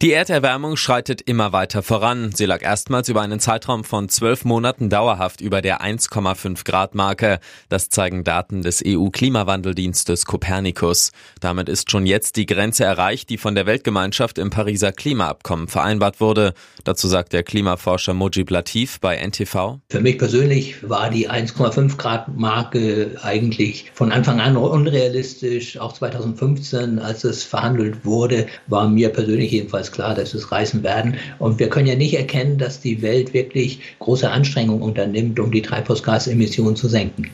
Die Erderwärmung schreitet immer weiter voran. Sie lag erstmals über einen Zeitraum von zwölf Monaten dauerhaft über der 1,5 Grad Marke. Das zeigen Daten des EU-Klimawandeldienstes Copernicus. Damit ist schon jetzt die Grenze erreicht, die von der Weltgemeinschaft im Pariser Klimaabkommen vereinbart wurde. Dazu sagt der Klimaforscher Mojib Latif bei NTV. Für mich persönlich war die 1,5 Grad Marke eigentlich von Anfang an unrealistisch. Auch 2015, als es verhandelt wurde, war mir persönlich jedenfalls klar, dass es reißen werden. Und wir können ja nicht erkennen, dass die Welt wirklich große Anstrengungen unternimmt, um die Treibhausgasemissionen zu senken.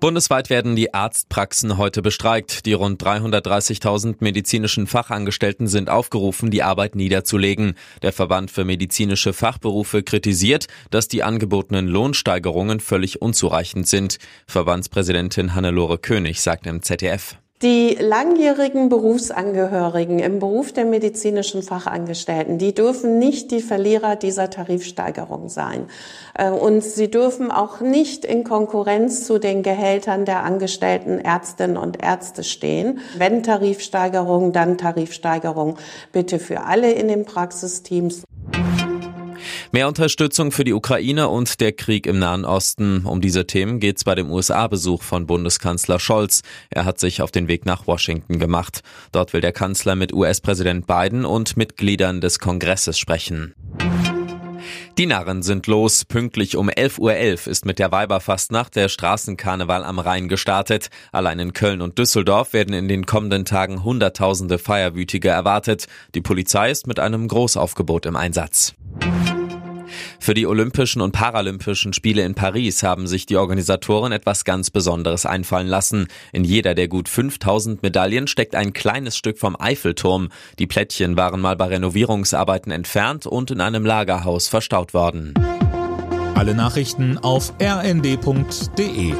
Bundesweit werden die Arztpraxen heute bestreikt. Die rund 330.000 medizinischen Fachangestellten sind aufgerufen, die Arbeit niederzulegen. Der Verband für medizinische Fachberufe kritisiert, dass die angebotenen Lohnsteigerungen völlig unzureichend sind. Verbandspräsidentin Hannelore König sagt im ZDF. Die langjährigen Berufsangehörigen im Beruf der medizinischen Fachangestellten, die dürfen nicht die Verlierer dieser Tarifsteigerung sein. Äh, und sie dürfen auch nicht in Konkurrenz zu den Gehältern der angestellten Ärztinnen und Ärzte stehen. Wenn Tarifsteigerung, dann Tarifsteigerung bitte für alle in den Praxisteams. Mehr Unterstützung für die Ukraine und der Krieg im Nahen Osten. Um diese Themen geht es bei dem USA-Besuch von Bundeskanzler Scholz. Er hat sich auf den Weg nach Washington gemacht. Dort will der Kanzler mit US-Präsident Biden und Mitgliedern des Kongresses sprechen. Die Narren sind los. Pünktlich um 11.11 Uhr .11 ist mit der Weiberfastnacht der Straßenkarneval am Rhein gestartet. Allein in Köln und Düsseldorf werden in den kommenden Tagen Hunderttausende Feierwütige erwartet. Die Polizei ist mit einem Großaufgebot im Einsatz. Für die Olympischen und Paralympischen Spiele in Paris haben sich die Organisatoren etwas ganz Besonderes einfallen lassen. In jeder der gut 5000 Medaillen steckt ein kleines Stück vom Eiffelturm. Die Plättchen waren mal bei Renovierungsarbeiten entfernt und in einem Lagerhaus verstaut worden. Alle Nachrichten auf rnd.de